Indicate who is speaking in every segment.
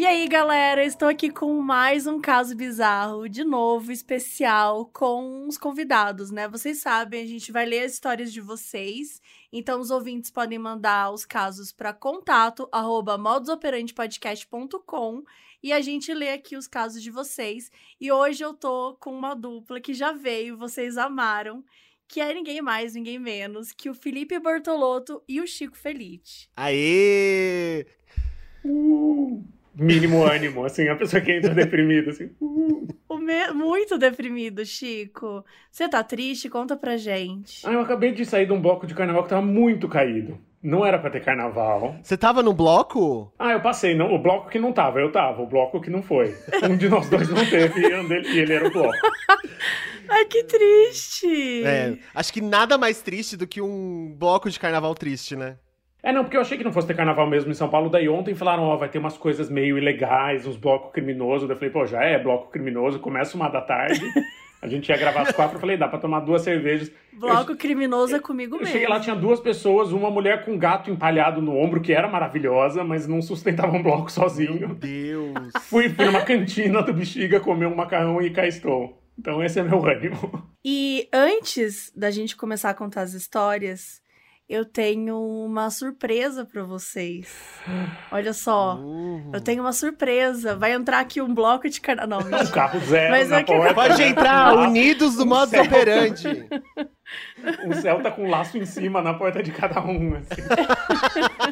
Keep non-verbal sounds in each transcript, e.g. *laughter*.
Speaker 1: E aí, galera, estou aqui com mais um caso bizarro, de novo, especial, com os convidados, né? Vocês sabem, a gente vai ler as histórias de vocês, então os ouvintes podem mandar os casos para contato arroba modusoperantepodcast.com e a gente lê aqui os casos de vocês. E hoje eu tô com uma dupla que já veio, vocês amaram, que é ninguém mais, ninguém menos que o Felipe Bortolotto e o Chico Felite.
Speaker 2: Aê!
Speaker 3: Uh, mínimo ânimo, assim, a pessoa que entra deprimida, assim. Uh.
Speaker 1: Me... Muito deprimido, Chico. Você tá triste? Conta pra gente.
Speaker 3: Ah, eu acabei de sair de um bloco de carnaval que tava muito caído. Não era pra ter carnaval.
Speaker 2: Você tava no bloco?
Speaker 3: Ah, eu passei. Não, o bloco que não tava, eu tava. O bloco que não foi. Um de nós dois não teve e ele era o bloco. *laughs*
Speaker 1: Ai, que triste!
Speaker 2: É, acho que nada mais triste do que um bloco de carnaval triste, né?
Speaker 3: É, não, porque eu achei que não fosse ter carnaval mesmo em São Paulo. Daí ontem falaram, ó, oh, vai ter umas coisas meio ilegais, uns blocos criminosos. Daí eu falei, pô, já é bloco criminoso, começa uma da tarde. A gente ia gravar às quatro, eu falei, dá pra tomar duas cervejas.
Speaker 1: Bloco eu, criminoso é comigo
Speaker 3: eu
Speaker 1: mesmo.
Speaker 3: Cheguei lá, tinha duas pessoas, uma mulher com um gato empalhado no ombro, que era maravilhosa, mas não sustentava um bloco sozinho.
Speaker 2: Meu Deus! *laughs*
Speaker 3: fui, fui numa cantina do Bexiga comer um macarrão e cá estou. Então esse é meu ânimo.
Speaker 1: E antes da gente começar a contar as histórias, eu tenho uma surpresa para vocês. Olha só, uhum. eu tenho uma surpresa. Vai entrar aqui um bloco de carnaval. Não,
Speaker 3: um carro zero Mas na aqui... porta.
Speaker 2: Pode entrar, unidos do um modo operante. *laughs*
Speaker 3: Um Celta com laço em cima na porta de cada um. Assim.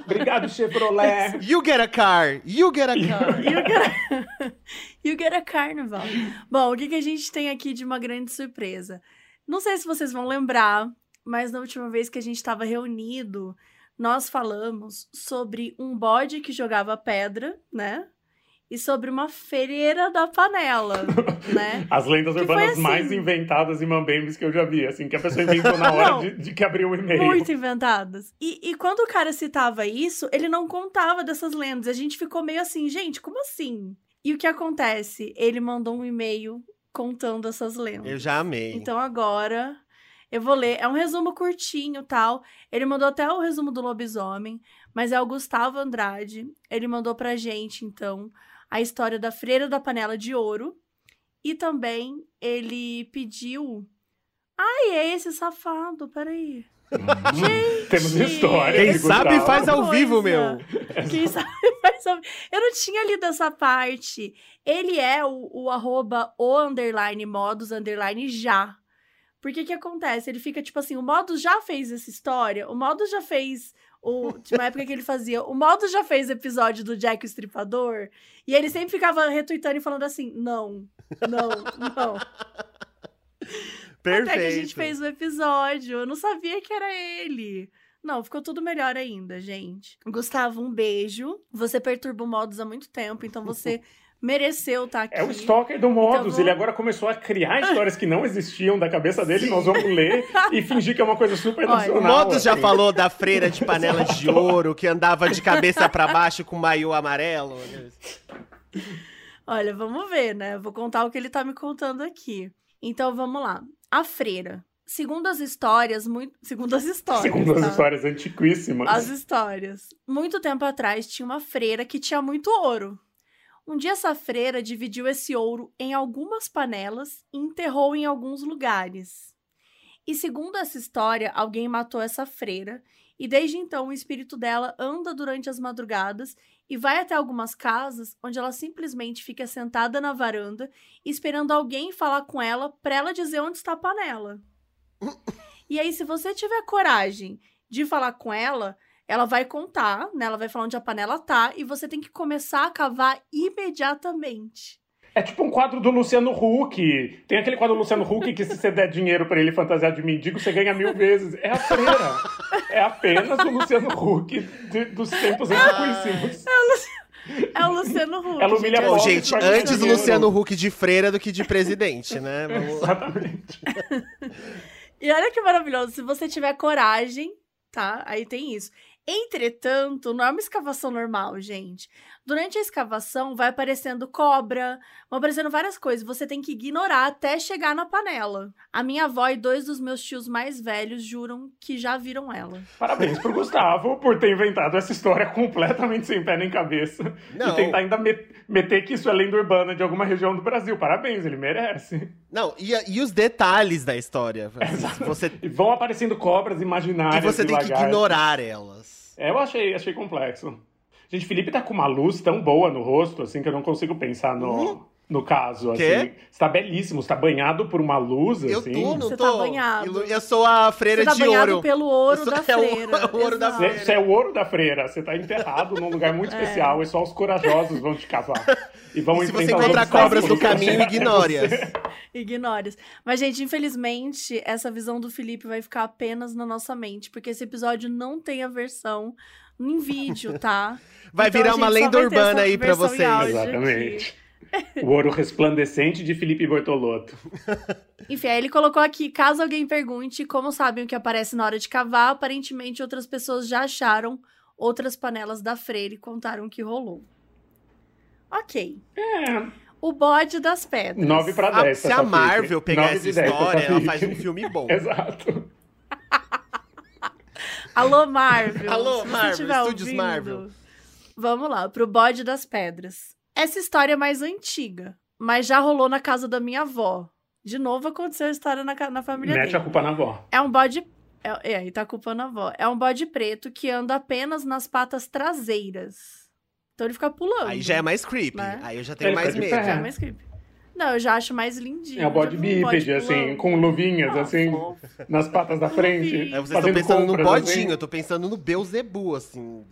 Speaker 3: Obrigado, Chevrolet.
Speaker 2: You get a car. You get a car.
Speaker 1: you, get a... *laughs* you get a carnival. Bom, o que, que a gente tem aqui de uma grande surpresa? Não sei se vocês vão lembrar, mas na última vez que a gente estava reunido, nós falamos sobre um bode que jogava pedra, né? e sobre uma freira da panela, *laughs* né?
Speaker 3: As lendas que urbanas assim, mais inventadas e mambembes que eu já vi, assim, que a pessoa inventou na *laughs* hora não, de, de, que abriu o e-mail.
Speaker 1: Muito inventadas. E, e quando o cara citava isso, ele não contava dessas lendas. A gente ficou meio assim, gente, como assim? E o que acontece? Ele mandou um e-mail contando essas lendas.
Speaker 2: Eu já amei.
Speaker 1: Então agora eu vou ler. É um resumo curtinho tal. Ele mandou até o resumo do lobisomem, mas é o Gustavo Andrade. Ele mandou pra gente, então, a história da freira da panela de ouro. E também ele pediu. Ai, é esse safado, peraí.
Speaker 3: Hum, Gente, Temos história.
Speaker 2: Quem sabe faz ao vivo, meu.
Speaker 1: Quem sabe *laughs* faz ao vivo. Eu não tinha lido essa parte. Ele é o, o arroba o underline modos underline já. Porque que acontece? Ele fica tipo assim: o Modus já fez essa história, o Modus já fez o, tinha uma época que ele fazia. O Modo já fez episódio do Jack o Estripador. E ele sempre ficava retweetando e falando assim: não, não, não.
Speaker 2: Perfeito. *laughs*
Speaker 1: Até que a gente fez o episódio. Eu não sabia que era ele. Não, ficou tudo melhor ainda, gente. Gustavo, um beijo. Você perturba o Modus há muito tempo, então você *laughs* mereceu estar tá aqui.
Speaker 3: É o stalker do Modus. Então, vou... Ele agora começou a criar histórias que não existiam da cabeça dele. Sim. Nós vamos ler e fingir que é uma coisa super Olha, nacional.
Speaker 2: O Modus assim. já falou da freira de panela de *laughs* ouro que andava de cabeça para baixo com maiô amarelo.
Speaker 1: Olha, vamos ver, né? Vou contar o que ele tá me contando aqui. Então vamos lá. A freira. Segundo as histórias, muito. Segundo as histórias.
Speaker 3: Segundo tá? as histórias antiquíssimas.
Speaker 1: As histórias. Muito tempo atrás tinha uma freira que tinha muito ouro. Um dia essa freira dividiu esse ouro em algumas panelas e enterrou em alguns lugares. E segundo essa história, alguém matou essa freira, e desde então o espírito dela anda durante as madrugadas e vai até algumas casas onde ela simplesmente fica sentada na varanda esperando alguém falar com ela para ela dizer onde está a panela. *laughs* e aí, se você tiver coragem de falar com ela, ela vai contar, né? Ela vai falar onde a panela tá e você tem que começar a cavar imediatamente.
Speaker 3: É tipo um quadro do Luciano Huck. Tem aquele quadro do Luciano Huck que se você der dinheiro para ele fantasiar de mendigo, você ganha mil vezes. É a freira. É apenas o Luciano Huck de, dos tempos antiquíssimos.
Speaker 1: É o Luciano... É o Luciano Huck.
Speaker 3: Ela humilha
Speaker 2: Bom, gente, antes o Luciano Huck de freira do que de presidente, né? *laughs*
Speaker 3: Vamos... Exatamente. *laughs*
Speaker 1: e olha que maravilhoso. Se você tiver coragem, tá? Aí tem isso. Entretanto, não é uma escavação normal, gente. Durante a escavação, vai aparecendo cobra, vão aparecendo várias coisas. Você tem que ignorar até chegar na panela. A minha avó e dois dos meus tios mais velhos juram que já viram ela.
Speaker 3: Parabéns pro Gustavo por ter inventado essa história completamente sem pé nem cabeça.
Speaker 2: Não.
Speaker 3: E tentar ainda met- meter que isso é lenda urbana de alguma região do Brasil. Parabéns, ele merece.
Speaker 2: Não, e, e os detalhes da história. *laughs* Assim, você,
Speaker 3: E vão aparecendo cobras
Speaker 2: e
Speaker 3: imaginárias.
Speaker 2: você
Speaker 3: e
Speaker 2: tem que ignorar elas.
Speaker 3: É, eu achei, achei complexo. Gente, Felipe tá com uma luz tão boa no rosto, assim, que eu não consigo pensar no, no caso,
Speaker 2: Quê?
Speaker 3: assim. Você tá belíssimo, você tá banhado por uma luz,
Speaker 2: Eu
Speaker 3: assim.
Speaker 2: tô, não
Speaker 1: Você
Speaker 2: tô.
Speaker 1: tá banhado.
Speaker 2: Eu sou a freira
Speaker 1: Você tá
Speaker 2: de
Speaker 1: banhado
Speaker 2: ouro.
Speaker 1: pelo ouro
Speaker 2: Eu sou-
Speaker 1: da *laughs*
Speaker 2: é o-
Speaker 1: freira.
Speaker 2: o ouro da
Speaker 1: Exato.
Speaker 3: Você, você é o ouro da freira, você tá enterrado num lugar muito especial e só os corajosos vão te cavar. *laughs* E vão
Speaker 2: E se você encontrar cobras no caminho, ignore-as. *laughs*
Speaker 3: você.
Speaker 1: Ignore. Mas, gente, infelizmente, essa visão do Felipe vai ficar apenas na nossa mente, porque esse episódio não tem a versão em vídeo, tá? *laughs*
Speaker 2: Vai
Speaker 1: Então,
Speaker 2: virar uma lenda urbana aí
Speaker 1: em
Speaker 2: vocês.
Speaker 3: Exatamente. O ouro resplandecente de Felipe Bortolotto. *laughs*
Speaker 1: Enfim, aí ele colocou aqui, caso alguém pergunte como sabem o que aparece na hora de cavar, aparentemente outras pessoas já acharam outras panelas da freira e contaram o que rolou. Ok.
Speaker 3: É,
Speaker 1: O bode das pedras.
Speaker 3: 9 pra
Speaker 2: Ah,
Speaker 3: 10.
Speaker 2: se a Marvel pegar essa história, ela faz um
Speaker 3: filme.
Speaker 2: bom. *laughs*
Speaker 3: Exato. *laughs*
Speaker 1: Alô, Marvel.
Speaker 2: Alô, Marvel, Estúdios
Speaker 1: ouvindo,
Speaker 2: Marvel.
Speaker 1: Vamos lá, pro bode das pedras. Essa história é mais antiga, mas já rolou na casa da minha avó. De novo aconteceu a história na, na família
Speaker 3: Mete
Speaker 1: dele.
Speaker 3: a culpa na avó.
Speaker 1: É um bode. É, é, aí tá culpando a avó. É um bode preto que anda apenas nas patas traseiras. Então ele fica pulando.
Speaker 2: Aí já é mais creepy.
Speaker 1: Né?
Speaker 2: Aí eu já tenho
Speaker 3: Ele
Speaker 2: mais medo.
Speaker 1: Já é mais creepy. Não, eu já acho mais lindinho.
Speaker 3: É o bode
Speaker 1: um
Speaker 3: bípede, assim, com luvinhas,
Speaker 1: Ah,
Speaker 3: assim,
Speaker 1: fofo.
Speaker 3: nas patas da frente.
Speaker 2: Aí vocês estão pensando no
Speaker 3: compras,
Speaker 2: bodinho,
Speaker 3: assim,
Speaker 2: eu tô pensando no Beuzebu, assim.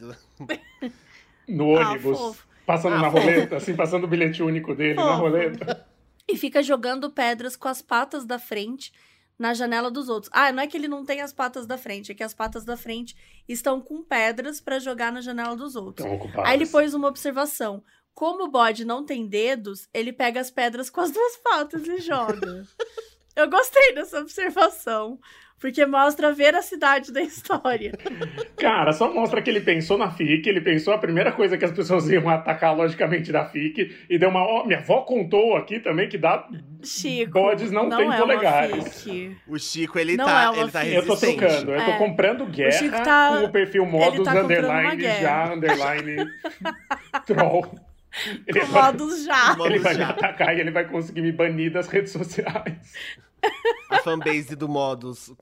Speaker 3: no
Speaker 1: Ah,
Speaker 3: ônibus.
Speaker 1: fofo.
Speaker 3: passando
Speaker 2: Ah,
Speaker 3: na
Speaker 2: fofo.
Speaker 3: roleta, assim, passando o bilhete único dele na
Speaker 1: Fofo.
Speaker 3: roleta.
Speaker 1: E fica jogando pedras com as patas da frente na janela dos outros. Ah, não é que ele não tem as patas da frente, é que as patas da frente estão com pedras pra jogar na janela dos outros. Aí ele pôs uma observação. Como o bode não tem dedos, ele pega as pedras com as duas patas e joga. *laughs* Eu gostei dessa observação, porque mostra a veracidade da história. *laughs*
Speaker 3: Cara, só mostra que ele pensou na FIC, ele pensou a primeira coisa que as pessoas iam atacar logicamente da FIC, e deu uma. ó, minha avó contou aqui também que dá.
Speaker 1: Chico,
Speaker 3: Bodes não têm
Speaker 1: é
Speaker 3: polegares.
Speaker 2: O Chico, ele
Speaker 1: Não
Speaker 2: tá,
Speaker 1: é uma
Speaker 2: ele tá.
Speaker 3: Eu tô trocando, eu tô
Speaker 1: É.
Speaker 3: comprando guerra
Speaker 1: Chico tá-
Speaker 3: com o perfil modus
Speaker 1: tá
Speaker 3: underline já underline *laughs* troll. Ele
Speaker 1: Com
Speaker 3: vai,
Speaker 1: modos já.
Speaker 2: Modos
Speaker 3: ele vai me atacar e ele vai conseguir me banir das redes sociais.
Speaker 2: A fanbase do Modus,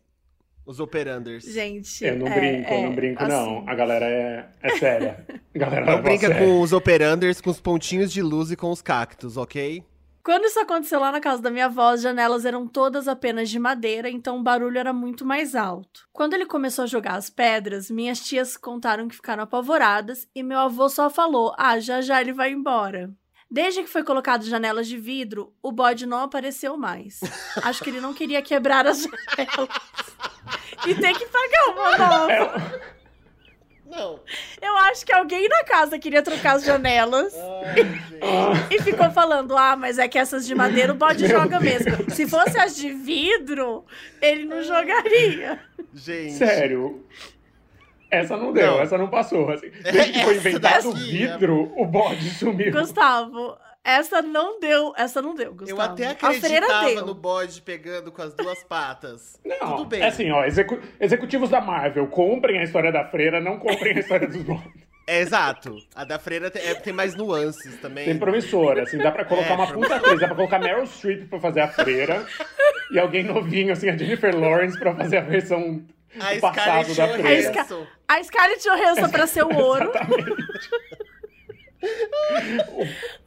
Speaker 2: os operanders.
Speaker 1: Gente.
Speaker 3: Eu não
Speaker 1: é-
Speaker 3: brinco, eu
Speaker 1: é,
Speaker 3: não brinco,
Speaker 1: assim,
Speaker 3: não. A galera é, é séria. A galera
Speaker 2: Não
Speaker 3: a
Speaker 2: brinca
Speaker 3: sério.
Speaker 2: com os operanders, com os pontinhos de luz e com os cactos, ok?
Speaker 1: Quando isso aconteceu lá na casa da minha avó, as janelas eram todas apenas de madeira, então o barulho era muito mais alto. Quando ele começou a jogar as pedras, minhas tias contaram que ficaram apavoradas e meu avô só falou: Ah, já já ele vai embora. Desde que foi colocado janelas de vidro, o bode não apareceu mais. Acho que ele não queria quebrar as *laughs* janelas e ter que pagar uma nova.
Speaker 3: É,
Speaker 2: Não.
Speaker 1: Eu acho que alguém na casa queria trocar as janelas. E ficou falando, ah, mas é que essas de madeira o bode
Speaker 3: Meu
Speaker 1: joga
Speaker 3: Deus.
Speaker 1: mesmo. Se fosse as de vidro, ele não jogaria.
Speaker 2: Gente.
Speaker 3: Sério. Essa não deu,
Speaker 2: Não.
Speaker 3: essa não passou. Assim. Desde que foi inventado o
Speaker 2: daqui,
Speaker 3: vidro, o bode sumiu.
Speaker 1: Gustavo, essa não deu, essa não deu, Gustavo.
Speaker 2: Eu até
Speaker 1: A freira
Speaker 2: acreditava no bode pegando com as duas patas.
Speaker 3: Não,
Speaker 2: Tudo bem.
Speaker 3: é assim, ó, execu- executivos da Marvel, comprem a história da freira, não comprem a história dos bodes. *laughs*
Speaker 2: É exato. A da freira tem, é- tem mais nuances também.
Speaker 3: Tem promissora, assim, dá pra colocar
Speaker 2: É,
Speaker 3: uma puta atriz, dá pra colocar Meryl Streep pra fazer a freira, e alguém novinho, assim, a Jennifer Lawrence pra fazer a versão
Speaker 2: A Scarlett
Speaker 3: da
Speaker 1: A. Scar-
Speaker 2: Johansson.
Speaker 1: A Scarlett Johansson pra ser o *laughs* ouro.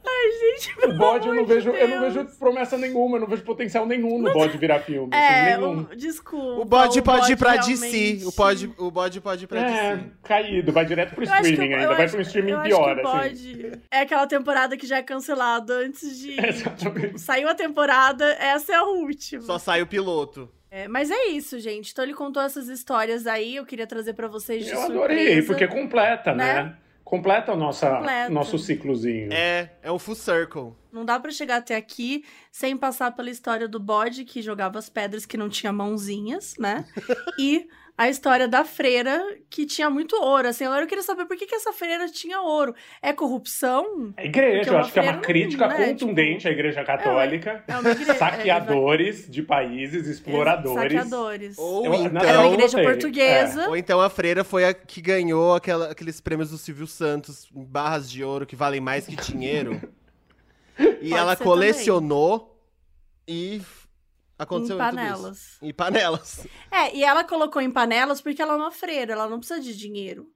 Speaker 1: Ai, gente,
Speaker 3: O bode eu não vejo, eu não
Speaker 1: Deus.
Speaker 3: vejo promessa nenhuma, eu não vejo potencial nenhum no bode virar filme.
Speaker 1: É,
Speaker 3: assim, nenhum.
Speaker 1: o, desculpa.
Speaker 2: O bode pode ir pra
Speaker 1: realmente-
Speaker 2: DC. O, pode, o bode pode ir pra
Speaker 3: É,
Speaker 2: DC.
Speaker 3: caído, vai direto pro
Speaker 1: Eu acho
Speaker 3: streaming ainda,
Speaker 1: eu
Speaker 3: vai
Speaker 1: acho-
Speaker 3: pro streaming
Speaker 1: eu
Speaker 3: pior,
Speaker 1: acho que o
Speaker 3: assim.
Speaker 1: bode É aquela temporada que já é cancelada antes de. *laughs*
Speaker 3: Exatamente.
Speaker 1: Saiu a temporada, essa é a última.
Speaker 2: Só sai o piloto.
Speaker 1: É, mas é isso, gente. Então ele contou essas histórias aí, eu queria trazer pra vocês de
Speaker 3: Eu
Speaker 1: surpresa.
Speaker 3: adorei, porque completa, né?
Speaker 1: Né?
Speaker 3: Completa o nossa,
Speaker 1: Completa.
Speaker 3: nosso ciclozinho.
Speaker 2: É, é um full circle.
Speaker 1: Não dá pra chegar até aqui sem passar pela história do bode que jogava as pedras que não tinha mãozinhas, né? *laughs* e a história da freira que tinha muito ouro. Assim, agora eu queria saber por que, que essa freira tinha ouro. É corrupção?
Speaker 3: A igreja, eu acho que é uma crítica
Speaker 1: não, né,
Speaker 3: contundente à igreja católica.
Speaker 1: É uma igreja.
Speaker 3: Saqueadores de países, exploradores.
Speaker 1: Saqueadores.
Speaker 2: Ou
Speaker 3: Eu-
Speaker 2: então.
Speaker 1: Era uma igreja portuguesa.
Speaker 2: Ou então a freira foi a que ganhou aquela- aqueles prêmios do Silvio Santos, em barras de ouro que valem mais que dinheiro. *laughs* e
Speaker 1: Pode
Speaker 2: ela colecionou e f- aconteceu
Speaker 1: Em
Speaker 2: tudo
Speaker 1: panelas.
Speaker 2: isso. Em panelas.
Speaker 1: É, e ela colocou em panelas porque ela é uma freira, ela não precisa de dinheiro.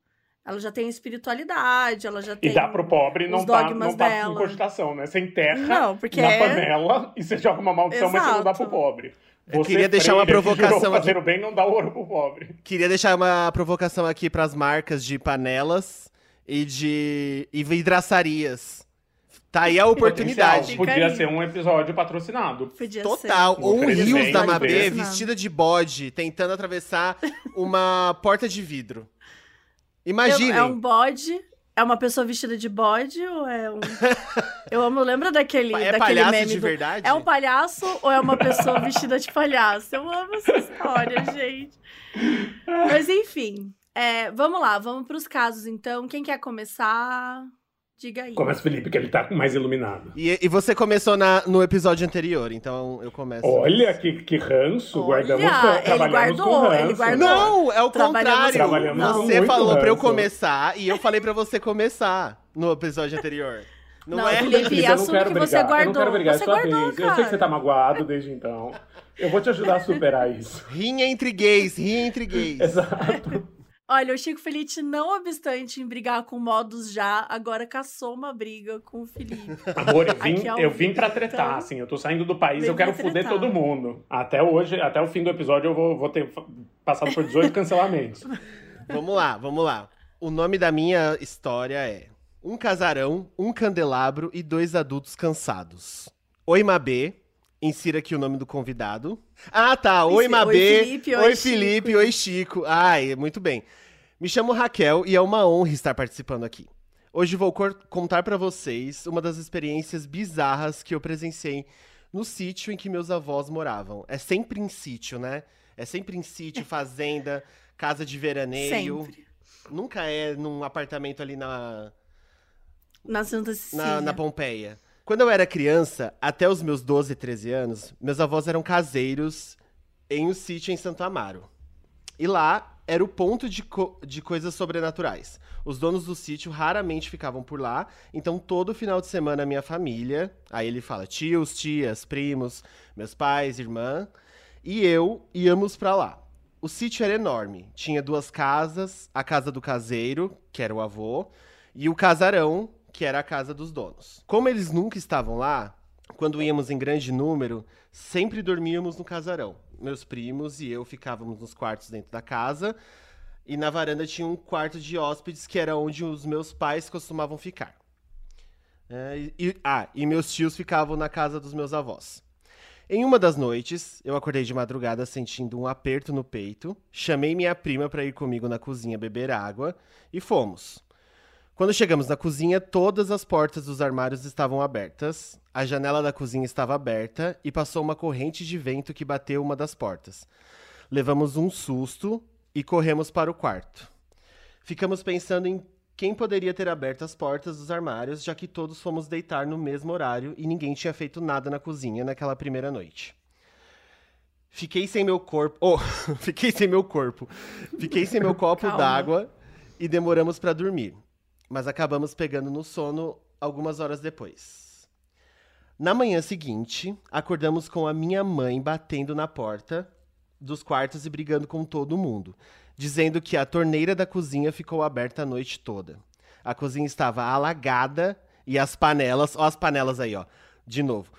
Speaker 1: Ela já tem espiritualidade, ela já
Speaker 3: E
Speaker 1: tem.
Speaker 3: dá pro pobre não tá,
Speaker 1: dogmas
Speaker 3: não tá
Speaker 1: dela.
Speaker 3: com cogitação, né? Você enterra
Speaker 1: Não, porque
Speaker 3: na
Speaker 1: é-
Speaker 3: panela e você joga uma maldição, mas você não dá
Speaker 1: Exato.
Speaker 3: pro pobre.
Speaker 2: Eu
Speaker 3: Você,
Speaker 2: queria deixar uma provocação aqui.
Speaker 3: fazer o bem não dá ouro pro pobre.
Speaker 2: Queria deixar uma provocação aqui pras marcas de panelas e de e vidraçarias. Tá aí a oportunidade.
Speaker 3: Podia ser um episódio patrocinado.
Speaker 1: Podia
Speaker 2: Total.
Speaker 1: ser.
Speaker 2: Ou um
Speaker 3: Oferecimento
Speaker 2: Rios da. Mabê vestida de bode, tentando atravessar *laughs* uma porta de vidro. Imaginem.
Speaker 1: É um bode. É uma pessoa vestida de bode ou é um. Eu amo, lembra daquele, *laughs*
Speaker 2: É
Speaker 1: daquele
Speaker 2: palhaço
Speaker 1: meme
Speaker 2: de
Speaker 1: do-
Speaker 2: verdade?
Speaker 1: É um palhaço ou é uma pessoa vestida de palhaço? Eu amo essa história, gente. Mas enfim, é, vamos lá, vamos para os casos então. Quem quer começar? Diga aí.
Speaker 3: Começa o Felipe, que ele tá mais iluminado.
Speaker 2: E, e você começou na- no episódio anterior, então eu começo.
Speaker 3: Olha que, que ranço,
Speaker 1: Olha,
Speaker 3: guardamos,
Speaker 1: ele
Speaker 3: trabalhamos
Speaker 1: guardou,
Speaker 3: com ranço.
Speaker 1: ele guardou.
Speaker 2: Não, é o contrário.
Speaker 3: Trabalhamos
Speaker 1: com
Speaker 2: você falou pra eu
Speaker 3: ranço.
Speaker 2: começar e eu falei pra você começar no episódio anterior. Não,
Speaker 1: Não,
Speaker 2: é?
Speaker 1: Felipe,
Speaker 3: eu não
Speaker 1: assume
Speaker 3: quero
Speaker 1: que você
Speaker 3: brigar. Eu não
Speaker 1: guardou.
Speaker 3: quero brigar,
Speaker 1: Você
Speaker 3: é sua
Speaker 1: guardou,
Speaker 3: vez. Eu sei
Speaker 1: cara.
Speaker 3: que você tá magoado desde então. Eu vou te ajudar a superar isso.
Speaker 2: Rinha entre gays, rinha entre gays. *laughs*
Speaker 3: Exato.
Speaker 1: Olha, o Chico Felice, não obstante em brigar com modos já, agora caçou uma briga com o Felipe.
Speaker 3: Amor, eu vim, eu vim pra tretar,
Speaker 1: então.
Speaker 3: assim. Eu tô saindo do país, eu quero fuder todo mundo. Até hoje, até o fim do episódio, eu vou, vou ter passado por 18 *laughs* cancelamentos.
Speaker 2: Vamos lá, vamos lá. O nome da minha história é Um casarão, um candelabro e dois adultos cansados. Oi, Mabê. Insira aqui o nome do convidado. Ah, tá. Oi,
Speaker 1: Oi,
Speaker 2: Mabê.
Speaker 1: Felipe, oi,
Speaker 2: oi,
Speaker 1: Chico.
Speaker 2: Felipe. Oi, Chico. Ai, muito bem. Me chamo Raquel e é uma honra estar participando aqui. Hoje vou contar pra vocês uma das experiências bizarras que eu presenciei no sítio em que meus avós moravam. É sempre em sítio, né? É sempre em sítio, *laughs* fazenda, casa de veraneio.
Speaker 1: Sempre.
Speaker 2: Nunca é num apartamento ali na,
Speaker 1: Na Santa Cecília.
Speaker 2: na, na Pompeia. Quando eu era criança, até os meus 12, 13 anos, meus avós eram caseiros em um sítio em Santo Amaro. E lá era o ponto de, co- de coisas sobrenaturais. Os donos do sítio raramente ficavam por lá, então todo final de semana minha família, aí ele fala tios, tias, primos, meus pais, irmã, e eu íamos pra lá. O sítio era enorme, tinha duas casas, a casa do caseiro, que era o avô, e o casarão, que era a casa dos donos. Como eles nunca estavam lá, quando íamos em grande número, sempre dormíamos no casarão. Meus primos e eu ficávamos nos quartos dentro da casa, e na varanda tinha um quarto de hóspedes, que era onde os meus pais costumavam ficar. É, e- ah, e meus tios ficavam na casa dos meus avós. Em uma das noites, eu acordei de madrugada sentindo um aperto no peito, chamei minha prima para ir comigo na cozinha beber água e fomos. Quando chegamos na cozinha, todas as portas dos armários estavam abertas, a janela da cozinha estava aberta e passou uma corrente de vento que bateu uma das portas. Levamos um susto e corremos para o quarto. Ficamos pensando em quem poderia ter aberto as portas dos armários, já que todos fomos deitar no mesmo horário e ninguém tinha feito nada na cozinha naquela primeira noite. Fiquei sem meu corpo. Oh, *laughs* fiquei sem meu corpo. Fiquei sem meu copo d'água e demoramos para dormir. Mas acabamos pegando no sono algumas horas depois. Na manhã seguinte, acordamos com a minha mãe batendo na porta dos quartos e brigando com todo mundo, dizendo que a torneira da cozinha ficou aberta a noite toda. A cozinha estava alagada e as panelas, ó as panelas aí, ó, de novo,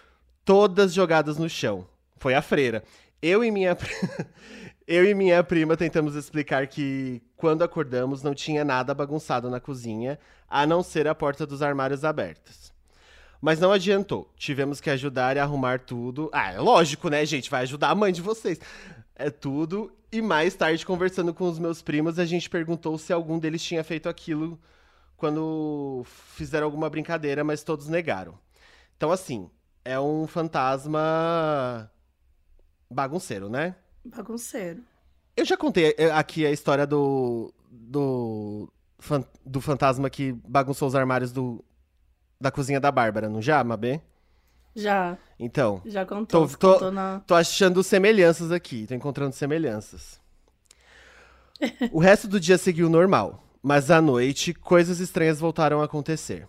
Speaker 2: todas jogadas no chão. Foi a freira. Eu e minha *laughs* Eu e minha prima tentamos explicar que quando acordamos não tinha nada bagunçado na cozinha, a não ser a porta dos armários abertas. Mas não adiantou. Tivemos que ajudar e arrumar tudo. Ah, é lógico, né, gente? Vai ajudar a mãe de vocês. É tudo. E mais tarde, conversando com os meus primos, a gente perguntou se algum deles tinha feito aquilo quando fizeram alguma brincadeira, mas todos negaram. Então, assim, é um fantasma bagunceiro, né?
Speaker 1: Bagunceiro.
Speaker 2: Eu já contei eh, aqui a história do. do. do fantasma que bagunçou os armários do, da cozinha da Bárbara, não já, Mabê?
Speaker 1: Já.
Speaker 2: Então.
Speaker 1: Já contou.
Speaker 2: Tô, tô,
Speaker 1: contou na...
Speaker 2: tô achando semelhanças aqui, tô encontrando semelhanças. o resto do dia seguiu normal, mas à noite coisas estranhas voltaram a acontecer.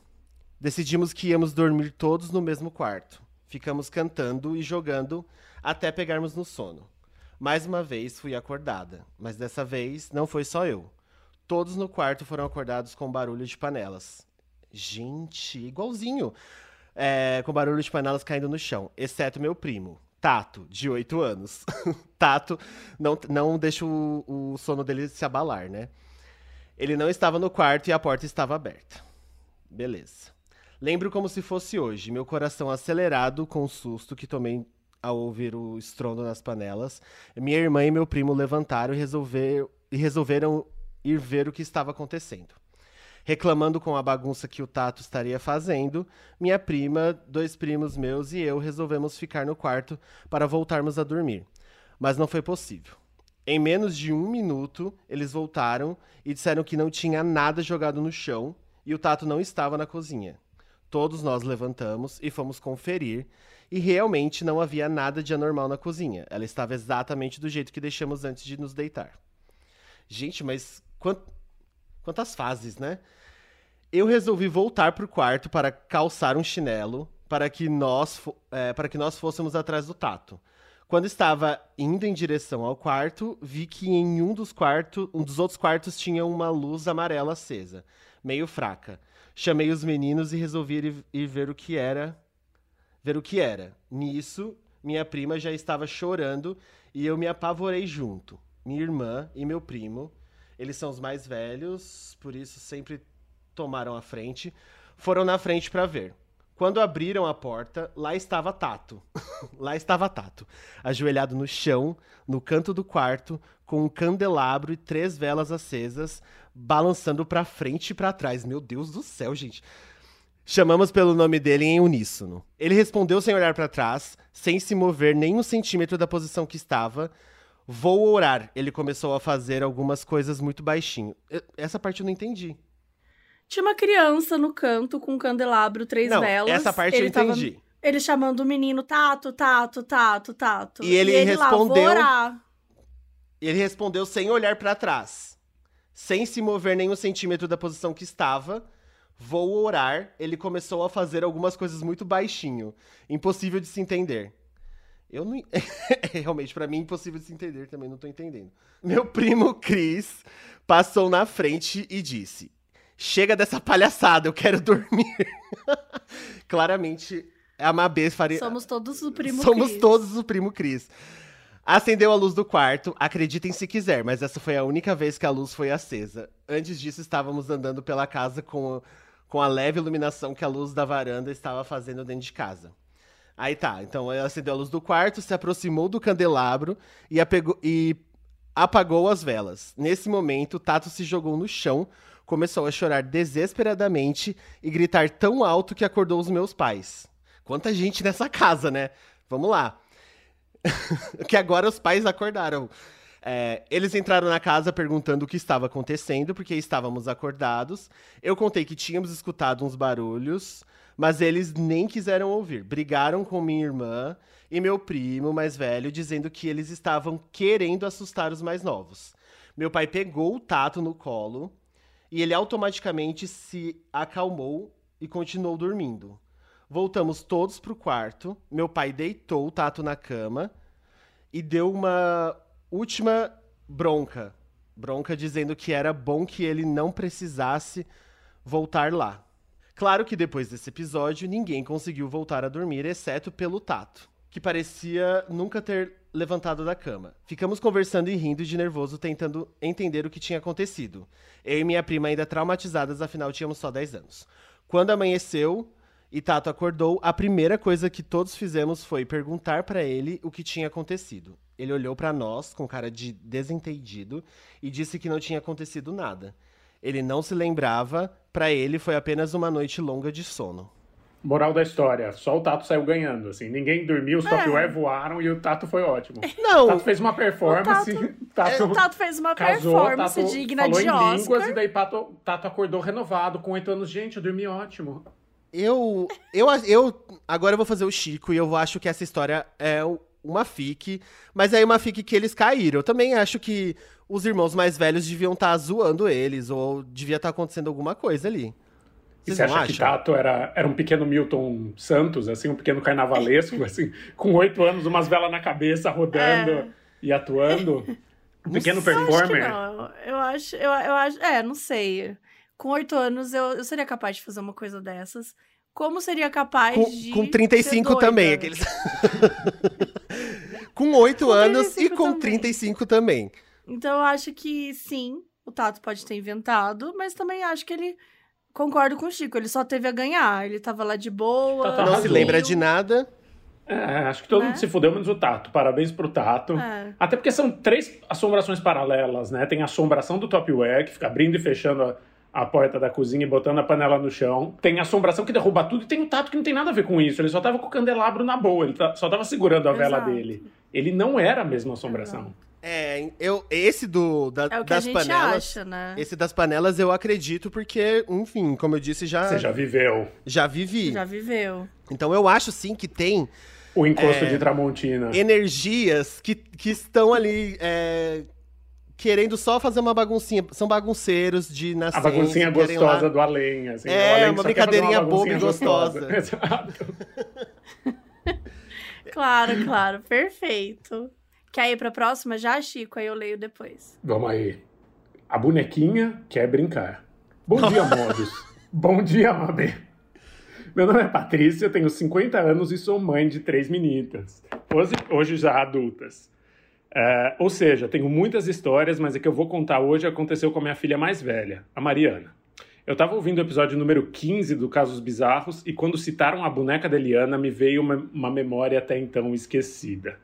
Speaker 2: Decidimos que íamos dormir todos no mesmo quarto. Ficamos cantando e jogando até pegarmos no sono. Mais uma vez fui acordada, mas dessa vez não foi só eu. Todos no quarto foram acordados com barulho de panelas. Gente, igualzinho. É, com barulho de panelas caindo no chão, exceto meu primo, Tato, de 8 anos. *laughs* Tato, não, não deixa o, o sono dele se abalar, né? Ele não estava no quarto e a porta estava aberta. Beleza. Lembro como se fosse hoje, meu coração acelerado com o susto que tomei ao ouvir o estrondo nas panelas. Minha irmã e meu primo levantaram e, resolver, e resolveram ir ver o que estava acontecendo. Reclamando com a bagunça que o Tato estaria fazendo, minha prima, dois primos meus e eu resolvemos ficar no quarto para voltarmos a dormir. Mas não foi possível. Em menos de um minuto, eles voltaram e disseram que não tinha nada jogado no chão e o Tato não estava na cozinha. Todos nós levantamos e fomos conferir e realmente não havia nada de anormal na cozinha. Ela estava exatamente do jeito que deixamos antes de nos deitar. Gente, mas quant... quantas fases, né? Eu resolvi voltar para o quarto para calçar um chinelo para que nós é, para que nós fôssemos atrás do tato. Quando estava indo em direção ao quarto, vi que em um dos quartos, um dos outros quartos tinha uma luz amarela acesa, meio fraca. Chamei os meninos e resolvi ir, ir ver o que era ver o que era. Nisso, minha prima já estava chorando e eu me apavorei junto. Minha irmã e meu primo, eles são os mais velhos, por isso sempre tomaram a frente, foram na frente para ver. Quando abriram a porta, lá estava Tato. *laughs* lá estava Tato, ajoelhado no chão, no canto do quarto, com um candelabro e três velas acesas, balançando para frente e para trás. Meu Deus do céu, gente. Chamamos pelo nome dele em uníssono. Ele respondeu sem olhar para trás, sem se mover nem um centímetro da posição que estava. Vou orar. Ele começou a fazer algumas coisas muito baixinho. Essa parte eu não entendi.
Speaker 1: Tinha uma criança no canto com um candelabro, três
Speaker 2: não,
Speaker 1: velas.
Speaker 2: Essa parte ele eu entendi.
Speaker 1: Tava, ele chamando o menino Tato, Tato, Tato, Tato.
Speaker 2: E ele, e ele respondeu. Lá, ele respondeu sem olhar para trás, sem se mover nem um centímetro da posição que estava Vou orar. Ele começou a fazer algumas coisas muito baixinho. Impossível de se entender. Eu não. *laughs* Realmente, para mim, impossível de se entender também, não tô entendendo. Meu primo Cris passou na frente e disse: Chega dessa palhaçada, eu quero dormir. *laughs* Claramente, a Mabê faria.
Speaker 1: Somos todos o primo
Speaker 2: Somos
Speaker 1: Chris.
Speaker 2: todos o primo Cris. Acendeu a luz do quarto, acreditem se quiser, mas essa foi a única vez que a luz foi acesa. Antes disso, estávamos andando pela casa com com a leve iluminação que a luz da varanda estava fazendo dentro de casa. Aí tá, então ela acendeu a luz do quarto, se aproximou do candelabro e, apegou, e apagou as velas. Nesse momento, Tato se jogou no chão, começou a chorar desesperadamente e gritar tão alto que acordou os meus pais. Quanta gente nessa casa, né? Vamos lá. *laughs* que agora os pais acordaram. É, eles entraram na casa perguntando o que estava acontecendo, porque estávamos acordados. Eu contei que tínhamos escutado uns barulhos, mas eles nem quiseram ouvir. Brigaram com minha irmã e meu primo mais velho, dizendo que eles estavam querendo assustar os mais novos. Meu pai pegou o tato no colo e ele automaticamente se acalmou e continuou dormindo. Voltamos todos pro quarto. Meu pai deitou o tato na cama e deu uma última bronca. Bronca dizendo que era bom que ele não precisasse voltar lá. Claro que depois desse episódio, ninguém conseguiu voltar a dormir, exceto pelo Tato, que parecia nunca ter levantado da cama. Ficamos conversando e rindo de nervoso, tentando entender o que tinha acontecido. Eu e minha prima ainda traumatizadas, afinal tínhamos só 10 anos. Quando amanheceu e Tato acordou, a primeira coisa que todos fizemos foi perguntar para ele o que tinha acontecido. Ele olhou para nós com cara de desentendido e disse que não tinha acontecido nada. Ele não se lembrava, para ele foi apenas uma noite longa de sono.
Speaker 3: Moral da história, só o Tato saiu ganhando, assim. Ninguém dormiu, os Topware voaram e o Tato foi ótimo.
Speaker 2: Não.
Speaker 3: O Tato fez uma performance.
Speaker 1: O Tato- *laughs*
Speaker 3: Tato
Speaker 1: O Tato fez uma
Speaker 3: casou,
Speaker 1: performance
Speaker 3: Tato
Speaker 1: digna
Speaker 3: falou
Speaker 1: de
Speaker 3: em
Speaker 1: Oscar.
Speaker 3: línguas e daí Tato, Tato acordou renovado com oito anos. Gente, eu dormi ótimo.
Speaker 2: Eu, eu, eu. Agora eu vou fazer o Chico e eu acho que essa história é uma fic, mas é uma fic que eles caíram. Eu também acho que os irmãos mais velhos deviam estar zoando eles, ou devia estar acontecendo alguma coisa ali.
Speaker 3: E
Speaker 2: Vocês
Speaker 3: você
Speaker 2: não
Speaker 3: acha que? Tato era, era um pequeno Milton Santos, assim, um pequeno carnavalesco, *laughs* assim, com oito anos, umas velas na cabeça, rodando
Speaker 1: É.
Speaker 3: e atuando? Um *laughs* pequeno
Speaker 2: sei.
Speaker 1: Eu acho que
Speaker 3: performer?
Speaker 1: não. Eu acho, eu, eu acho. É, não sei. Com oito anos eu, eu seria capaz de fazer uma coisa dessas. Como seria capaz
Speaker 2: Com,
Speaker 1: de.
Speaker 2: com 35
Speaker 1: ser doida?
Speaker 2: também, aqueles. *laughs* com 8
Speaker 1: Com
Speaker 2: anos e
Speaker 1: 35
Speaker 2: com
Speaker 1: também.
Speaker 2: 35 também.
Speaker 1: Então eu acho que sim, o Tato pode ter inventado, mas também acho que ele. Concordo com o Chico, ele só teve a ganhar. Ele tava lá de boa.
Speaker 3: Tato
Speaker 2: Não se lembra de nada.
Speaker 3: É, acho que todo
Speaker 1: Né?
Speaker 3: mundo se fudeu, menos o Tato. Parabéns pro Tato.
Speaker 1: É.
Speaker 3: Até porque são três assombrações paralelas, né? Tem a assombração do Topware, que fica abrindo e fechando a, a porta da cozinha e botando a panela no chão. Tem assombração que derruba tudo. E tem o Tato que não tem nada a ver com isso. Ele só tava com o candelabro na boa. Ele tá- só tava segurando a vela
Speaker 1: Exato.
Speaker 3: dele. Ele não era a mesma assombração.
Speaker 1: Exato.
Speaker 2: É, eu, esse do, da-
Speaker 1: É o que a
Speaker 2: das
Speaker 1: gente
Speaker 2: panelas.
Speaker 1: acha, né?
Speaker 2: Esse das panelas eu acredito, porque, enfim, como eu disse, já,
Speaker 3: Você já viveu
Speaker 2: já vivi.
Speaker 1: Já viveu.
Speaker 2: Então eu acho sim que tem
Speaker 3: o encosto
Speaker 2: É.
Speaker 3: de Tramontina.
Speaker 2: energias que, que estão ali é, querendo só fazer uma baguncinha. São bagunceiros de nascença.
Speaker 3: A baguncinha gostosa
Speaker 2: lá-
Speaker 3: do além, assim.
Speaker 2: É,
Speaker 3: além
Speaker 2: uma brincadeirinha boba
Speaker 3: baguncinha
Speaker 2: e gostosa. *laughs*
Speaker 3: Exato.
Speaker 1: Claro, claro. Perfeito. Quer ir pra próxima já, Chico? Aí eu leio depois.
Speaker 3: Vamos aí. A bonequinha quer brincar. Bom dia, *laughs* modos. Bom dia, Mabê. Meu nome é Patrícia, tenho 50 anos e sou mãe de três meninas. Hoje, hoje já adultas. É, ou seja, tenho muitas histórias, mas a que eu vou contar hoje aconteceu com a minha filha mais velha, a Mariana. Eu estava ouvindo o episódio número 15 do Casos Bizarros e quando citaram a boneca da Eliana me veio uma, uma memória até então esquecida.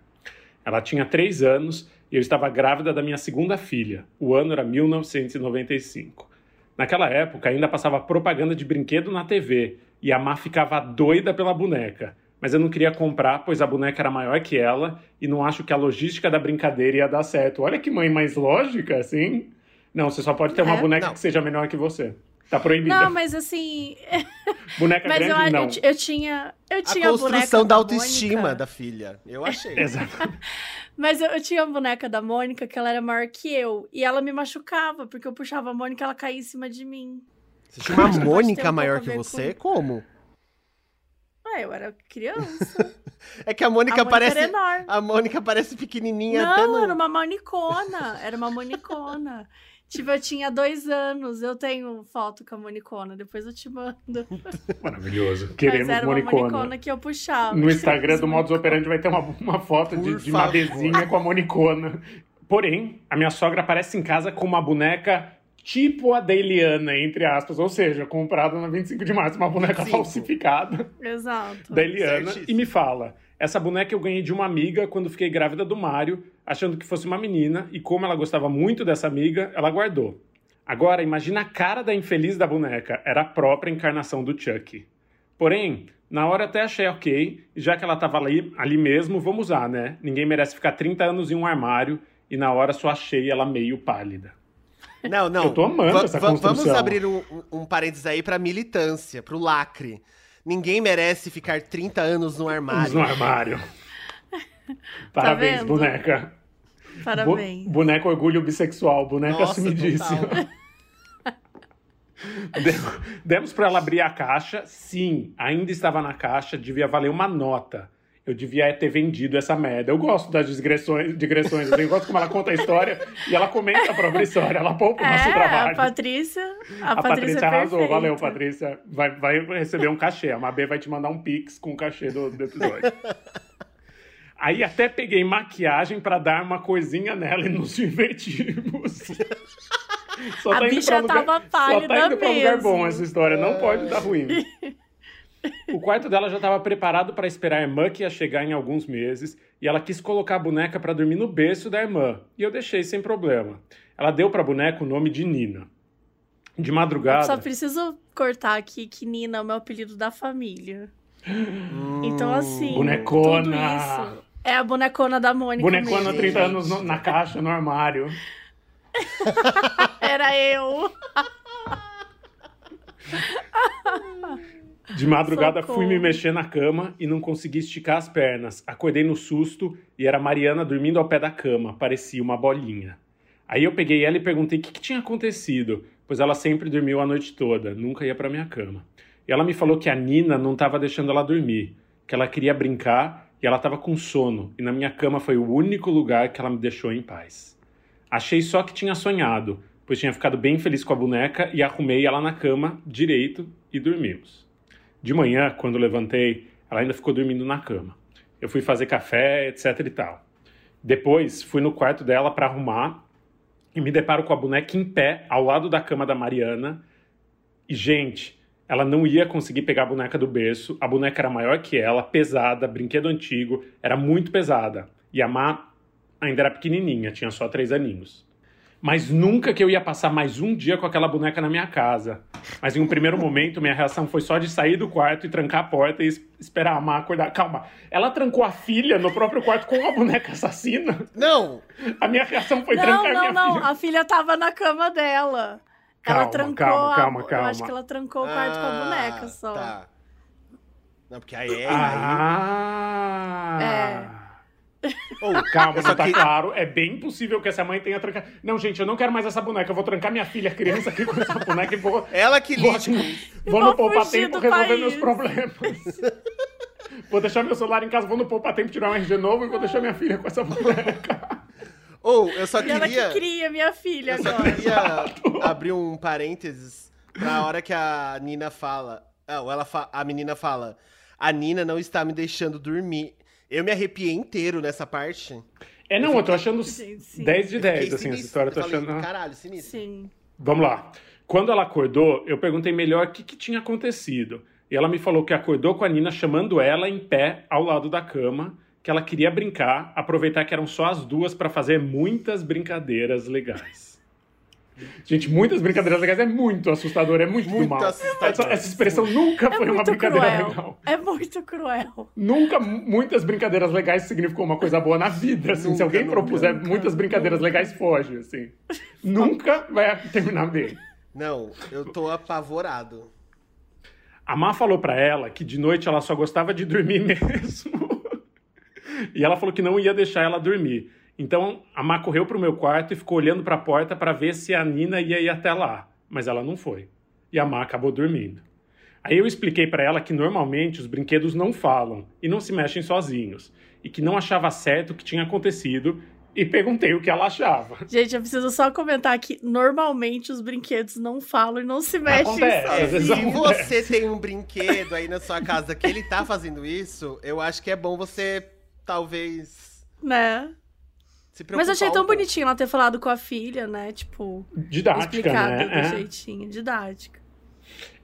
Speaker 3: Ela tinha três anos e eu estava grávida da minha segunda filha. O ano era 1995. Naquela época ainda passava propaganda de brinquedo na TV e a Má ficava doida pela boneca. Mas eu não queria comprar, pois a boneca era maior que ela e não acho que a logística da brincadeira ia dar certo. Olha que mãe mais lógica, assim. Não, você só pode ter uma
Speaker 1: É,
Speaker 3: boneca
Speaker 2: não.
Speaker 3: que seja menor que você. Tá proibida.
Speaker 1: Não, mas assim. *laughs*
Speaker 3: Boneca
Speaker 1: Mas
Speaker 3: grande,
Speaker 1: eu, eu,
Speaker 3: não.
Speaker 1: ti- eu tinha. Eu
Speaker 2: A
Speaker 1: tinha a boneca
Speaker 2: construção da
Speaker 1: Mônica.
Speaker 2: autoestima da filha. Eu achei.
Speaker 3: Exato. *laughs*
Speaker 1: Mas eu, eu tinha a boneca da Mônica que ela era maior que eu. E ela me machucava, porque eu puxava a Mônica e ela caía em cima de mim.
Speaker 2: Você tinha uma
Speaker 1: um
Speaker 2: Mônica maior
Speaker 1: a
Speaker 2: que você?
Speaker 1: com-
Speaker 2: Como?
Speaker 1: Ah, eu era criança. *laughs*
Speaker 2: É que a
Speaker 1: a
Speaker 2: Mônica parece.
Speaker 1: era enorme.
Speaker 2: A Mônica parece pequenininha até
Speaker 1: Não,
Speaker 2: no...
Speaker 1: era uma monicona. Era uma monicona. tipo, eu tinha dois anos. Eu tenho foto com a monicona. Depois eu te mando. *laughs*
Speaker 3: Maravilhoso.
Speaker 1: Mas
Speaker 3: Queremos
Speaker 1: era uma
Speaker 3: monicona.
Speaker 1: monicona que eu puxava.
Speaker 3: No Instagram do Modus Operandi vai ter uma, uma foto de,
Speaker 2: Por
Speaker 3: de uma
Speaker 2: favor.
Speaker 3: bezinha com a monicona. Porém, a minha sogra aparece em casa com uma boneca tipo a da Eliana, entre aspas. Ou seja, comprada na 25 de março, uma boneca
Speaker 2: 25.
Speaker 3: falsificada
Speaker 1: Exato.
Speaker 3: da Eliana.
Speaker 2: Certíssimo.
Speaker 3: E me fala, essa boneca eu ganhei de uma amiga quando fiquei grávida do Mário, achando que fosse uma menina. E como ela gostava muito dessa amiga, ela guardou. Agora, imagina a cara da infeliz da boneca. Era a própria encarnação do Chucky. Porém, na hora até achei ok, e já que ela tava ali, ali mesmo, vamos usar, né? Ninguém merece ficar 30 anos em um armário e na hora só achei ela meio pálida.
Speaker 2: Não, não.
Speaker 3: Eu tô amando
Speaker 2: Va-
Speaker 3: essa
Speaker 2: va- Vamos
Speaker 3: construção.
Speaker 2: abrir um, um, parênteses aí pra militância, pro lacre. Ninguém merece ficar 30 anos no armário.
Speaker 3: no armário. *laughs* Parabéns,
Speaker 1: vendo?
Speaker 3: boneca.
Speaker 1: Parabéns.
Speaker 3: Bu- boneca orgulho bissexual, boneca
Speaker 2: Nossa.
Speaker 3: Dem- *laughs* Demos para ela abrir a caixa. Sim, ainda estava na caixa, devia valer uma nota. Eu devia ter vendido essa merda. Eu gosto das digressões, digressões assim, eu gosto como ela conta a história e ela comenta a própria história, ela poupa o nosso
Speaker 1: É,
Speaker 3: trabalho.
Speaker 1: a Patrícia. A,
Speaker 3: A
Speaker 1: Patrícia,
Speaker 3: Patrícia
Speaker 1: é
Speaker 3: arrasou,
Speaker 1: perfeita.
Speaker 3: valeu, Patrícia. Vai, vai receber um cachê. A Mabê vai te mandar um pix com o cachê do, do episódio. Aí até peguei maquiagem pra dar uma coisinha nela e nos divertimos. Só
Speaker 1: A
Speaker 3: tá indo
Speaker 1: bicha
Speaker 3: lugar,
Speaker 1: tava
Speaker 3: Só
Speaker 1: pálida
Speaker 3: tá indo pra lugar
Speaker 1: mesmo.
Speaker 3: bom essa história, não pode dar ruim. *laughs* O quarto dela já estava preparado para esperar a irmã que ia chegar em alguns meses e ela quis colocar a boneca para dormir no berço da irmã e eu deixei sem problema. Ela deu para a boneca o nome de Nina. De
Speaker 1: Eu
Speaker 3: madrugada.
Speaker 1: só preciso cortar aqui que Nina é o meu apelido da família.
Speaker 2: Hum.
Speaker 1: Então, assim.
Speaker 3: Bonecona.
Speaker 1: Tudo isso é a bonecona da Mônica.
Speaker 3: Bonecona
Speaker 1: mesmo.
Speaker 3: 30 anos no- na caixa, no armário. *laughs*
Speaker 1: Era eu. *laughs*
Speaker 3: De madrugada
Speaker 1: Socorro.
Speaker 3: fui me mexer na cama e não consegui esticar as pernas. Acordei no susto e era Mariana dormindo ao pé da cama, parecia uma bolinha. Aí eu peguei ela e perguntei o que, que tinha acontecido, pois ela sempre dormiu a noite toda, nunca ia pra minha cama. E ela me falou que a Nina não estava deixando ela dormir, que ela queria brincar e ela estava com sono, e na minha cama foi o único lugar que ela me deixou em paz. Achei só que tinha sonhado, pois tinha ficado bem feliz com a boneca e arrumei ela na cama direito e dormimos. De manhã, quando levantei, ela ainda ficou dormindo na cama. Eu fui fazer café, etc e tal. Depois, fui no quarto dela para arrumar e me deparo com a boneca em pé ao lado da cama da Mariana. E, gente, ela não ia conseguir pegar a boneca do berço. A boneca era maior que ela, pesada, brinquedo antigo, era muito pesada. E a Má ainda era pequenininha, tinha só três aninhos. Mas nunca que eu ia passar mais um dia com aquela boneca na minha casa. Mas em um primeiro momento, minha reação foi só de sair do quarto e trancar a porta e es- esperar a Má acordar. Calma, ela trancou a filha no próprio quarto com a boneca assassina?
Speaker 2: Não!
Speaker 3: A minha reação foi
Speaker 1: Não,
Speaker 3: trancar
Speaker 1: não,
Speaker 3: minha
Speaker 1: não.
Speaker 3: filha.
Speaker 1: A filha tava na cama dela.
Speaker 3: Calma,
Speaker 1: ela trancou
Speaker 3: calma,
Speaker 1: a-
Speaker 3: calma,
Speaker 1: Eu
Speaker 3: calma.
Speaker 1: acho que ela trancou o quarto com a boneca só.
Speaker 2: Tá. Não, porque aí é. aí...
Speaker 3: Ah! *laughs*
Speaker 2: Ou,
Speaker 3: Calma,
Speaker 2: eu só
Speaker 3: não tá
Speaker 2: que-
Speaker 3: claro. É bem possível que essa mãe tenha trancado. Não, gente, eu não quero mais essa boneca. Eu vou trancar minha filha criança aqui com essa boneca e vou.
Speaker 2: Ela que
Speaker 3: Vou,
Speaker 2: lide com isso.
Speaker 3: vou no Poupa
Speaker 1: fugir
Speaker 3: Tempo resolver
Speaker 1: país.
Speaker 3: meus problemas. *laughs* vou deixar meu celular em casa, vou no Poupa Tempo tirar um RG novo e vou deixar minha filha com essa boneca.
Speaker 2: Ou, eu só
Speaker 1: E ela
Speaker 2: queria.
Speaker 1: que cria minha filha
Speaker 2: Eu só
Speaker 1: agora.
Speaker 2: queria *laughs* abrir um parênteses pra hora que a Nina fala. Ah, ou ela fa- a menina fala. A Nina não está me deixando dormir. Eu me arrepiei inteiro nessa parte.
Speaker 3: É, não, eu tô achando
Speaker 1: Gente, sim.
Speaker 3: 10 de 10,
Speaker 2: Fiquei
Speaker 3: assim, essa
Speaker 2: sinistro.
Speaker 3: história eu tô
Speaker 2: falei,
Speaker 3: achando.
Speaker 2: Caralho, sinistro.
Speaker 1: Sim.
Speaker 3: Vamos lá. Quando ela acordou, eu perguntei melhor o que, que tinha acontecido. E ela me falou que acordou com a Nina chamando ela em pé ao lado da cama, que ela queria brincar, aproveitar que eram só as duas para fazer muitas brincadeiras legais. Gente, muitas brincadeiras legais é muito assustador, é muito,
Speaker 2: Muito
Speaker 3: do mal. Essa, essa expressão nunca
Speaker 1: É
Speaker 3: foi uma brincadeira
Speaker 1: cruel.
Speaker 3: legal.
Speaker 1: É muito cruel.
Speaker 3: Nunca mu- muitas brincadeiras legais significou uma coisa boa na vida. Assim, se
Speaker 2: Nunca,
Speaker 3: alguém
Speaker 2: nunca,
Speaker 3: propuser
Speaker 1: nunca,
Speaker 3: muitas brincadeiras legais, foge. Assim. nunca vai terminar bem.
Speaker 2: Não, eu tô apavorado.
Speaker 3: A Má falou pra ela que de noite ela só gostava de dormir *laughs* mesmo. e ela falou que não ia deixar ela dormir. Então a Má correu pro meu quarto e ficou olhando pra porta pra ver se a Nina ia ir até lá, mas ela não foi. E a Má acabou dormindo. Aí eu expliquei pra ela que normalmente os brinquedos não falam e não se mexem sozinhos, e que não achava certo o que tinha acontecido e perguntei o que ela achava.
Speaker 1: Gente, eu preciso só comentar que normalmente os brinquedos não falam e não se mexem
Speaker 3: Acontece,
Speaker 2: É, se
Speaker 3: acontece.
Speaker 2: você tem um brinquedo aí na sua casa que ele tá fazendo isso, eu acho que é bom você, talvez,
Speaker 1: Né?
Speaker 2: Se
Speaker 1: Mas achei
Speaker 2: um
Speaker 1: tão bonitinho ela ter falado com a filha, né? Tipo,
Speaker 3: Didática, né?
Speaker 1: do
Speaker 3: É.
Speaker 1: jeitinho, didática.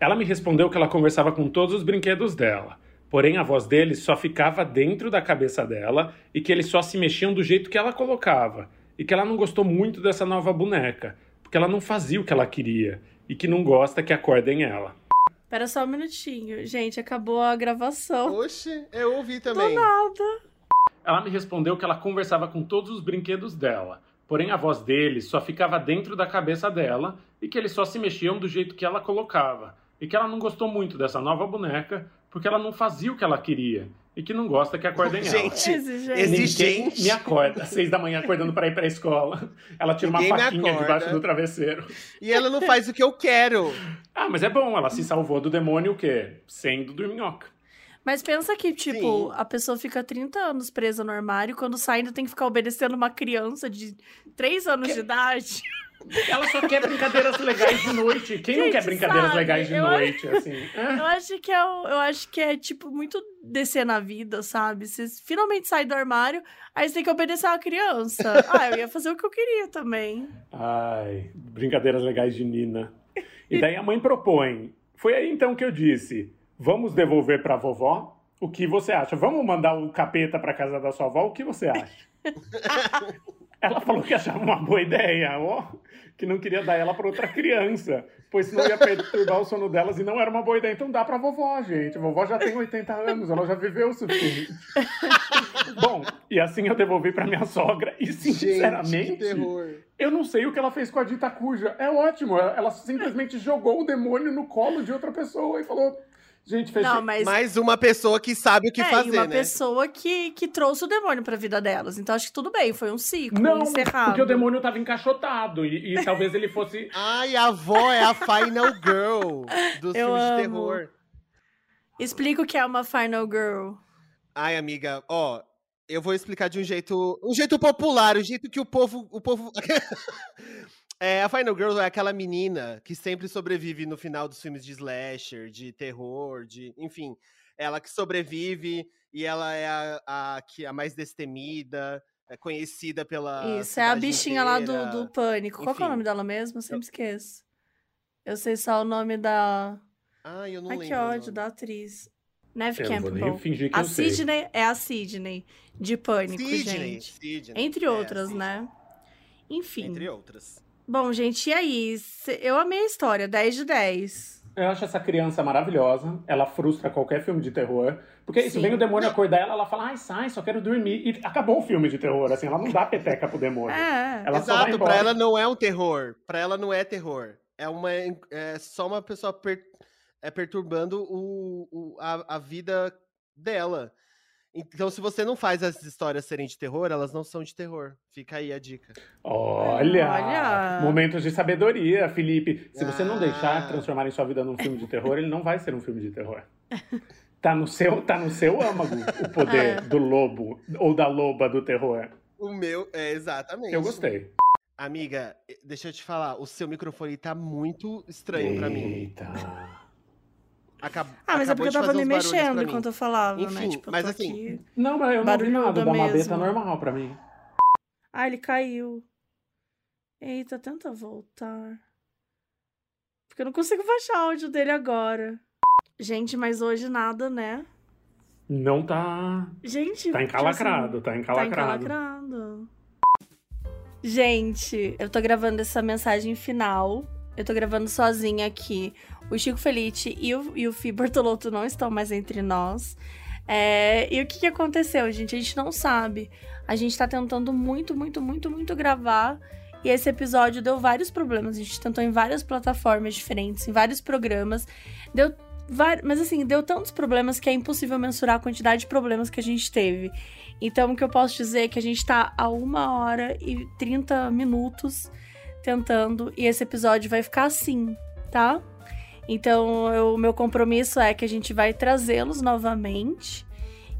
Speaker 3: Ela me respondeu que ela conversava com todos os brinquedos dela. Porém, a voz deles só ficava dentro da cabeça dela e que eles só se mexiam do jeito que ela colocava. E que ela não gostou muito dessa nova boneca, porque ela não fazia o que ela queria. E que não gosta que acordem ela.
Speaker 1: Pera só um minutinho. Gente, acabou a gravação.
Speaker 2: Oxe, eu ouvi também.
Speaker 1: Nada.
Speaker 3: Ela me respondeu que ela conversava com todos os brinquedos dela. Porém, a voz deles só ficava dentro da cabeça dela e que eles só se mexiam do jeito que ela colocava. E que ela não gostou muito dessa nova boneca porque ela não fazia o que ela queria. E que não gosta que acordem *laughs* ela.
Speaker 2: Gente,
Speaker 1: Exigente.
Speaker 3: me acorda às seis da manhã acordando para ir para a escola. Ela tira uma
Speaker 2: Ninguém me
Speaker 3: faquinha debaixo do travesseiro.
Speaker 2: E ela não faz o que eu quero.
Speaker 3: Ah, mas é bom, ela se salvou do demônio o quê? Sendo dorminhoca.
Speaker 1: Mas pensa que, tipo,
Speaker 2: Sim.
Speaker 1: a pessoa fica 30 anos presa no armário e quando sai ainda tem que ficar obedecendo uma criança de 3 anos de idade. *laughs*
Speaker 3: Ela só quer brincadeiras legais de noite. Quem não
Speaker 1: Gente,
Speaker 3: quer brincadeiras
Speaker 1: sabe,
Speaker 3: legais de
Speaker 1: eu-
Speaker 3: noite, assim? É. *laughs*
Speaker 1: Eu acho que é, o- eu acho que é, tipo, muito descer na vida, sabe? Você finalmente sai do armário, aí você tem que obedecer uma criança. *laughs* ah, eu ia fazer o que eu queria também.
Speaker 3: Ai, brincadeiras legais de Nina. E daí a mãe propõe. Foi aí então que eu disse: vamos devolver pra vovó? O que você acha? Vamos mandar o capeta pra casa da sua avó? O que você acha? *laughs* Ela falou que achava uma boa ideia, ó, que não queria dar ela para outra criança, pois senão ia perturbar o sono delas e não era uma boa ideia. Então dá pra vovó, gente. A vovó já tem 80 anos, ela já viveu o suficiente. *laughs* Bom, e assim eu devolvi pra minha sogra e sinceramente,
Speaker 2: Gente,
Speaker 3: eu não sei o que ela fez com a dita cuja. É ótimo, ela simplesmente jogou o demônio no colo de outra pessoa e falou: Gente, fez
Speaker 1: Não, mas.
Speaker 2: Mais uma pessoa que sabe o que
Speaker 1: é,
Speaker 2: fazer,
Speaker 1: e uma
Speaker 2: né?
Speaker 1: pessoa que, que trouxe o demônio pra vida delas. Então acho que tudo bem, foi um ciclo
Speaker 3: Não,
Speaker 1: encerrado.
Speaker 3: porque o demônio tava encaixotado e, e talvez ele fosse. *laughs*
Speaker 2: Ai, a avó é a Final Girl dos
Speaker 1: Eu
Speaker 2: filmes de terror.
Speaker 1: Explica o que é uma Final Girl.
Speaker 2: Ai, amiga, ó, eu vou explicar de um jeito, um jeito popular, o jeito que o povo, o povo *laughs* É, a Final Girl é aquela menina que sempre sobrevive no final dos filmes de slasher, de terror, de, enfim, ela que sobrevive e ela é a, a que a mais destemida, é conhecida pela
Speaker 1: Isso, é a bichinha lá do,
Speaker 2: inteira.
Speaker 1: do Pânico. Qual que é o
Speaker 2: Enfim.
Speaker 1: nome dela mesmo? Eu sempre esqueço. Eu sei só o nome da.
Speaker 2: Ai, eu não
Speaker 1: Ai,
Speaker 2: lembro.
Speaker 1: que ódio, da atriz. Neve
Speaker 3: Eu não vou nem
Speaker 1: Campbell.
Speaker 3: fingir que
Speaker 1: A
Speaker 3: eu sei.
Speaker 1: Sidney é a Sidney de Pânico,
Speaker 2: Sidney,
Speaker 1: gente.
Speaker 2: Sidney,
Speaker 1: Entre
Speaker 2: é,
Speaker 1: outras, né? Enfim.
Speaker 2: Entre outras.
Speaker 1: Bom, gente, e aí? Eu amei a história, 10 de 10.
Speaker 3: Eu acho essa criança maravilhosa. Ela frustra qualquer filme de terror. Porque se
Speaker 1: Sim.
Speaker 3: vem o demônio acordar ela, ela fala, ai, sai, só quero dormir. E acabou o filme de terror, assim, ela não dá peteca pro demônio.
Speaker 1: É.
Speaker 3: Ela só vai
Speaker 2: Exato, pra ela não é um terror. Pra ela não é terror. É uma é só uma pessoa per- é perturbando o, o- a, a vida dela. Então, se você não faz as histórias serem de terror, elas não são de terror. Fica aí a dica.
Speaker 3: Olha!
Speaker 1: Olha!
Speaker 3: Momentos de sabedoria, Felipe. Se você não
Speaker 2: Ah.
Speaker 3: deixar transformar em sua vida num filme de terror, ele não vai ser um filme de terror. *laughs* Tá no seu, tá no seu âmago o poder
Speaker 1: É.
Speaker 3: do lobo ou da loba do terror.
Speaker 2: O meu, é exatamente.
Speaker 3: Eu gostei.
Speaker 2: Amiga, deixa eu te falar, o seu microfone tá muito estranho pra mim.
Speaker 3: Eita.
Speaker 2: Acab
Speaker 1: Ah, mas é
Speaker 2: acabou
Speaker 1: porque eu tava me mexendo enquanto eu falava, né?
Speaker 2: Enfim,
Speaker 1: Tipo, eu
Speaker 2: mas assim,
Speaker 1: aqui.
Speaker 3: Não, mas eu não ouvi
Speaker 1: Barulhuda
Speaker 3: nada. Da Mabê
Speaker 1: mesmo.
Speaker 3: tá normal pra mim.
Speaker 1: Ah, ele caiu. Eita, tenta voltar. Porque eu não consigo baixar o áudio dele agora. Gente, mas hoje nada, né?
Speaker 3: Não tá.
Speaker 1: Gente,
Speaker 3: Tá
Speaker 1: tipo
Speaker 3: encalacrado, tá
Speaker 1: assim,
Speaker 3: encalacrado.
Speaker 1: Tá encalacrado. Gente, eu tô gravando essa mensagem final. Eu tô gravando sozinha aqui. O Chico Felite e o, e o Bortolotto não estão mais entre nós. É, e o que, que aconteceu, gente? A gente não sabe. A gente tá tentando muito, muito, muito, muito gravar. E esse episódio deu vários problemas. A gente tentou em várias plataformas diferentes, em vários programas. Deu Mas assim, deu tantos problemas que é impossível mensurar a quantidade de problemas que a gente teve. Então, o que eu posso dizer é que a gente tá a uma hora e 30 minutos tentando, e esse episódio vai ficar assim, tá? Então, o meu compromisso é que a gente vai trazê-los novamente,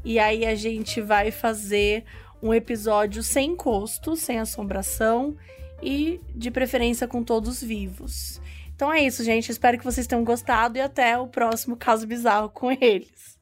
Speaker 1: e aí a gente vai fazer um episódio sem encosto, sem assombração, e de preferência com todos vivos. Então é isso, gente. Espero que vocês tenham gostado e até o próximo caso bizarro com eles.